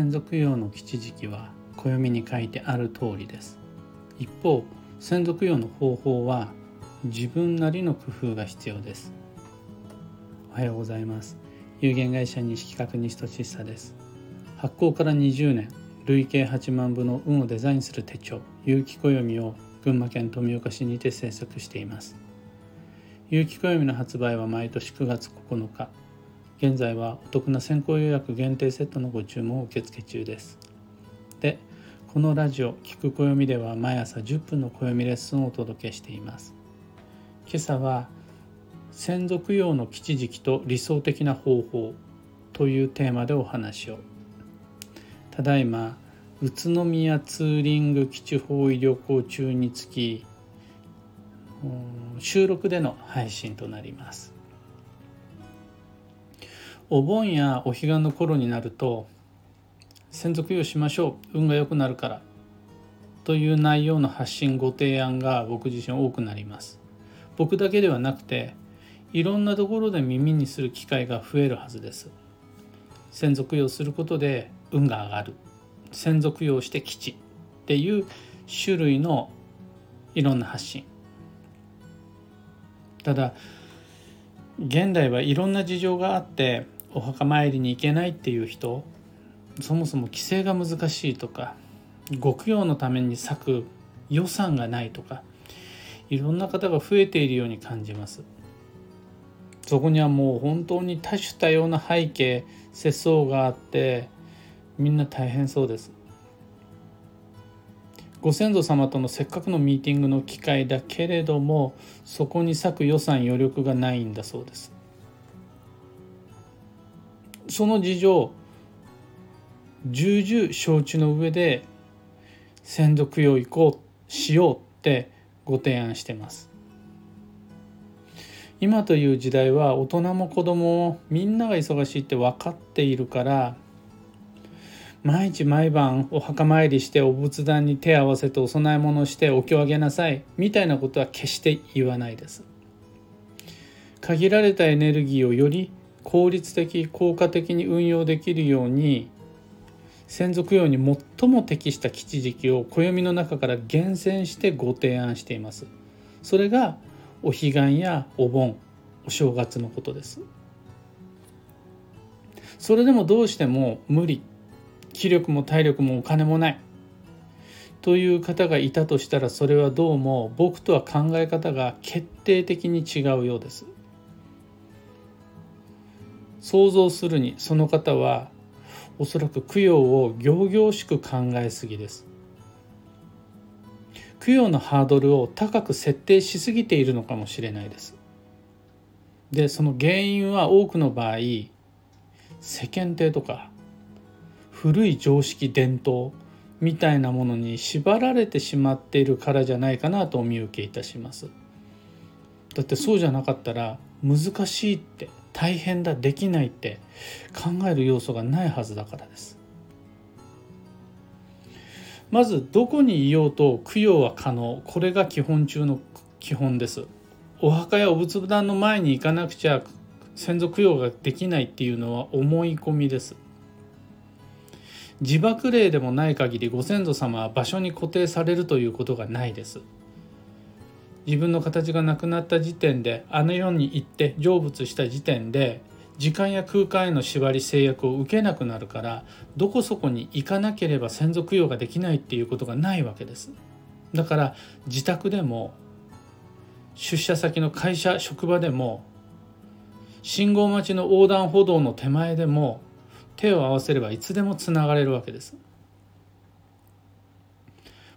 先祖供養の吉時期は暦に書いてある通りです。一方先祖供養の方法は自分なりの工夫が必要です。おはようございます。有限会社西企画西俊久です。発行から20年累計8万部の運をデザインする手帳有機暦を群馬県富岡市にて制作しています。有機暦の発売は毎年9月9日。現在はお得な先行予約限定セットのご注文を受付中です。でこのラジオ「聞く暦」では毎朝10分の暦レッスンをお届けしています。今朝は先祖供養の吉時期と理想的な方法というテーマでお話を。ただいま宇都宮ツーリング基地方位旅行中につき収録での配信となります。お盆やお彼岸の頃になると先祖供養しましょう。運が良くなるから。という内容の発信ご提案が僕自身多くなります。僕だけではなくていろんなところで耳にする機会が増えるはずです。先祖供養することで運が上がる。先祖供養して吉。っていう種類のいろんな発信。ただ現代はいろんな事情があってお墓参りに行けないっていう人そもそも規制が難しいとかご供養のために割く予算がないとかいろんな方が増えているように感じます。そこにはもう本当に多種多様な背景世相があってみんな大変そうです。ご先祖様とのせっかくのミーティングの機会だけれどもそこに割く予算余力がないんだそうです。その事情重々承知の上で先祖供養行こうしようってご提案してます。今という時代は大人も子供もみんなが忙しいって分かっているから毎日毎晩お墓参りしてお仏壇に手を合わせてお供え物してお経をあげなさいみたいなことは決して言わないです。限られたエネルギーをより効率的効果的に運用できるように先祖供養に最も適した吉時期を暦の中から厳選してご提案しています。それがお彼岸やお盆お正月のことです。それでもどうしても無理。気力も体力もお金もない。という方がいたとしたらそれはどうも僕とは考え方が決定的に違うようです。想像するにその方はおそらく供養を仰々しく考えすぎです。供養のハードルを高く設定しすぎているのかもしれないです。でその原因は多くの場合世間体とか古い常識伝統みたいなものに縛られてしまっているからじゃないかなとお見受けいたします。だってそうじゃなかったら難しいって。大変だできないって考える要素がないはずだからです。まずどこにいようと供養は可能。これが基本中の基本です。お墓やお仏壇の前に行かなくちゃ先祖供養ができないっていうのは思い込みです。自爆霊でもない限りご先祖様は場所に固定されるということがないです。自分の形がなくなった時点であの世に行って成仏した時点で時間や空間への縛り制約を受けなくなるからどこそこに行かなければ先祖供養ができないっていうことがないわけです。だから自宅でも出社先の会社職場でも信号待ちの横断歩道の手前でも手を合わせればいつでもつながれるわけです。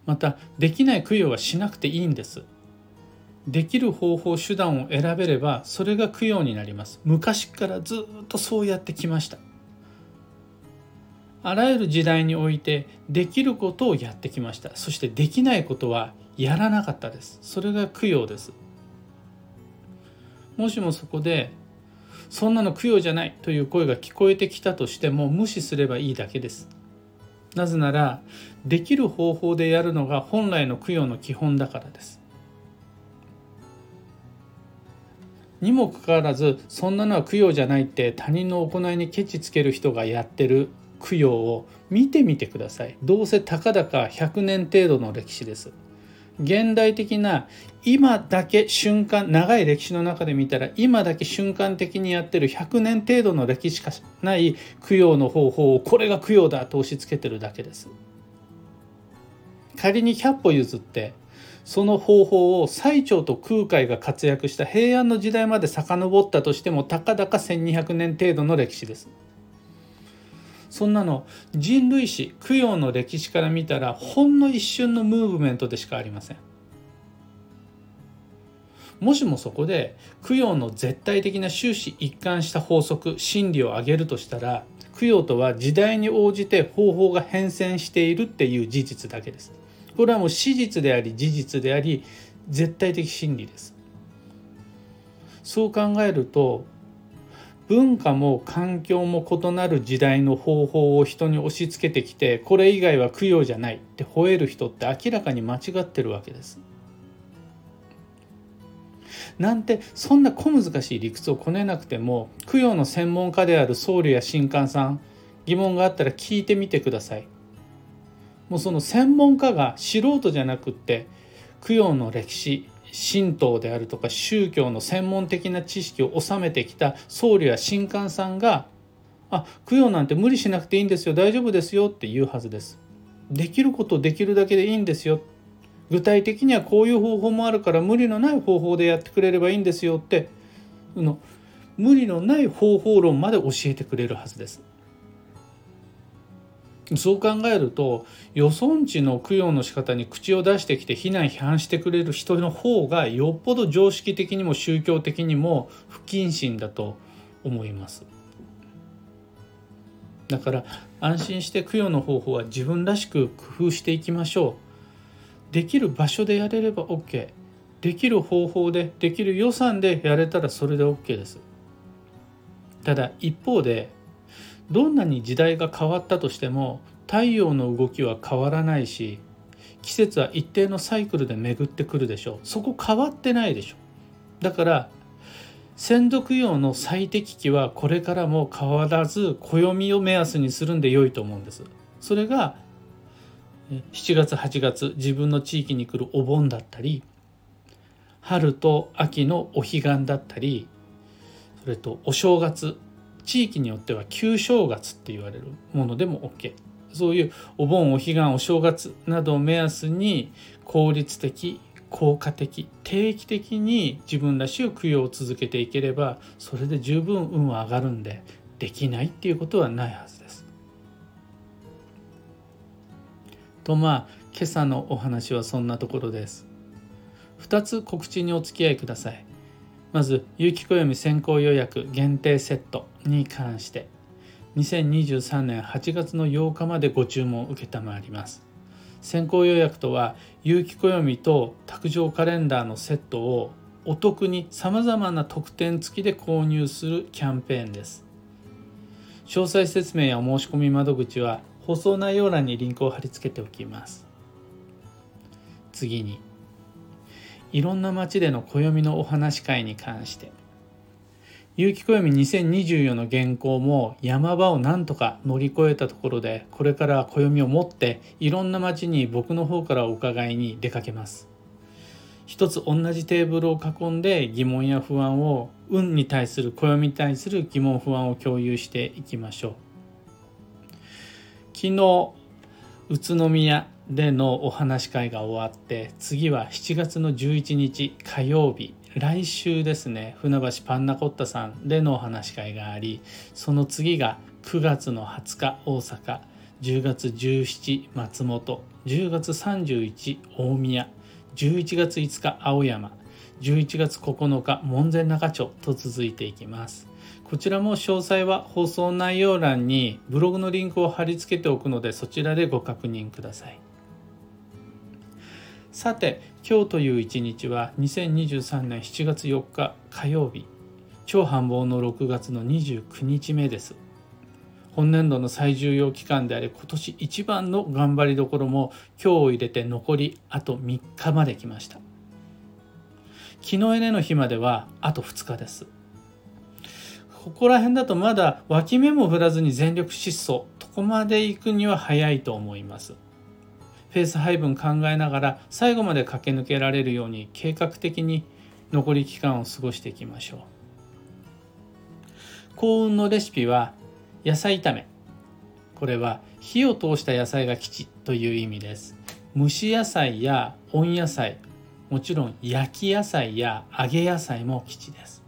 またできない供養はしなくていいんです。できる方法手段を選べればそれが供養になります。昔からずっとそうやってきました。あらゆる時代においてできることをやってきました。そしてできないことはやらなかったです。それが供養です。もしもそこでそんなの供養じゃないという声が聞こえてきたとしても無視すればいいだけです。なぜならできる方法でやるのが本来の供養の基本だからです。にもかかわらずそんなのは供養じゃないって他人の行いにケチつける人がやってる供養を見てみてください。どうせたかだか100年程度の歴史です。現代的な今だけ瞬間長い歴史の中で見たら今だけ瞬間的にやってる100年程度の歴史しかない供養の方法をこれが供養だと押し付けてるだけです。仮に100歩譲ってその方法を最澄と空海が活躍した平安の時代まで遡ったとしてもたかだか1200年程度の歴史です。そんなの人類史供養の歴史から見たらほんの一瞬のムーブメントでしかありません。もしもそこで供養の絶対的な終始一貫した法則真理を挙げるとしたら供養とは時代に応じて方法が変遷しているっていう事実だけです。これはもう史実であり事実であり絶対的真理ですそう考えると文化も環境も異なる時代の方法を人に押し付けてきてこれ以外は供養じゃないって吠える人って明らかに間違ってるわけです。なんてそんな小難しい理屈をこねなくても供養の専門家である僧侶や神官さん疑問があったら聞いてみてください。もうその専門家が素人じゃなくって供養の歴史神道であるとか宗教の専門的な知識を収めてきた僧侶や神官さんが「あ供養なんて無理しなくていいんですよ大丈夫ですよ」って言うはずです。できることできるだけでいいんですよ。具体的にはこういう方法もあるから無理のない方法でやってくれればいいんですよっての無理のない方法論まで教えてくれるはずです。そう考えると予存地の供養の仕方に口を出してきて非難批判してくれる人の方がよっぽど常識的にも宗教的にも不謹慎だと思います。だから安心して供養の方法は自分らしく工夫していきましょう。できる場所でやれれば OK。できる方法でできる予算でやれたらそれで OK です。ただ一方でどんなに時代が変わったとしても太陽の動きは変わらないし季節は一定のサイクルで巡ってくるでしょう。そこ変わってないでしょう。だから先祖供養の最適期はこれからも変わらず暦を目安にするんで良いと思うんです。それが7月8月自分の地域に来るお盆だったり春と秋のお彼岸だったりそれとお正月地域によっては旧正月って言われるものでも OK そういうお盆お彼岸お正月などを目安に効率的効果的定期的に自分らしい供養を続けていければそれで十分運は上がるんでできないっていうことはないはずです。とまあ今朝のお話はそんなところです。2つ告知にお付き合いください。まず有機暦先行予約限定セットに関して2023年8月の8日までご注文を承ります。先行予約とは有機暦と卓上カレンダーのセットをお得にさまざまな特典付きで購入するキャンペーンです。詳細説明やお申し込み窓口は放送内容欄にリンクを貼り付けておきます。次にいろんな街での暦のお話会に関して。有機暦2024の原稿も山場をなんとか乗り越えたところでこれから暦を持っていろんな街に僕の方からお伺いに出かけます。一つ同じテーブルを囲んで疑問や不安を運に対する暦に対する疑問不安を共有していきましょう。昨日宇都宮でのお話会が終わって次は7月の11日火曜日来週ですね船橋パンナコッタさんでのお話し会がありその次が9月の20日大阪10月17松本10月31大宮11月5日青山11月9日門前仲町と続いていきます。こちらも詳細は放送内容欄にブログのリンクを貼り付けておくのでそちらでご確認ください。さて今日という一日は2023年7月4日火曜日。超繁忙の6月の29日目です。本年度の最重要期間であり今年一番の頑張りどころも今日を入れて残りあと3日まで来ました。昨日エの日まではあと2日です。ここら辺だとまだ脇目も振らずに全力疾走。とこまで行くには早いと思います。ペース配分考えながら最後まで駆け抜けられるように計画的に残り期間を過ごしていきましょう。幸運のレシピは野菜炒め。これは火を通した野菜が吉という意味です。蒸し野菜や温野菜もちろん焼き野菜や揚げ野菜も吉です。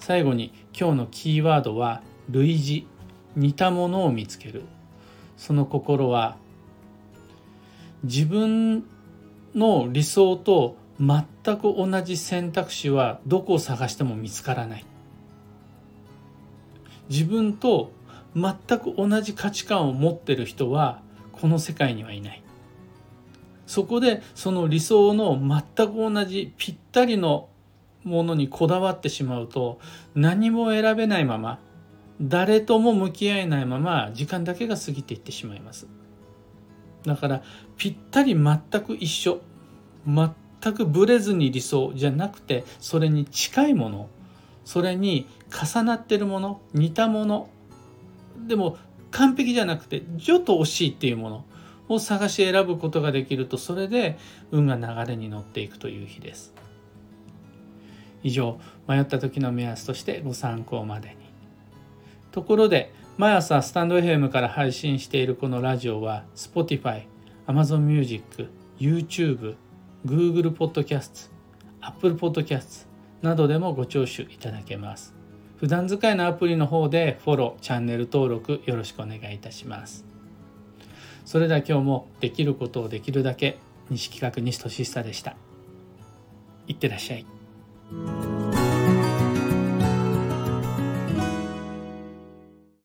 最後に今日のキーワードは類似。似たものを見つける。その心は自分の理想と全く同じ選択肢はどこを探しても見つからない。自分と全く同じ価値観を持ってる人はこの世界にはいない。そこでその理想の全く同じぴったりのものにこだわってしまうと何も選べないまま誰とも向き合えないまま時間だけが過ぎていってしまいます。だからぴったり全く一緒全くブレずに理想じゃなくてそれに近いものそれに重なってるもの似たものでも完璧じゃなくてちょっと惜しいっていうものを探し選ぶことができるとそれで運が流れに乗っていくという日です。以上迷った時の目安としてご参考までに。ところで毎朝スタンド FM から配信しているこのラジオは Spotify、Amazon Music、YouTube、Google Podcast、Apple Podcast などでもご聴取いただけます。普段使いのアプリの方でフォロー、チャンネル登録よろしくお願いいたします。それでは今日もできることをできるだけ西企画西俊久でした。いってらっしゃい。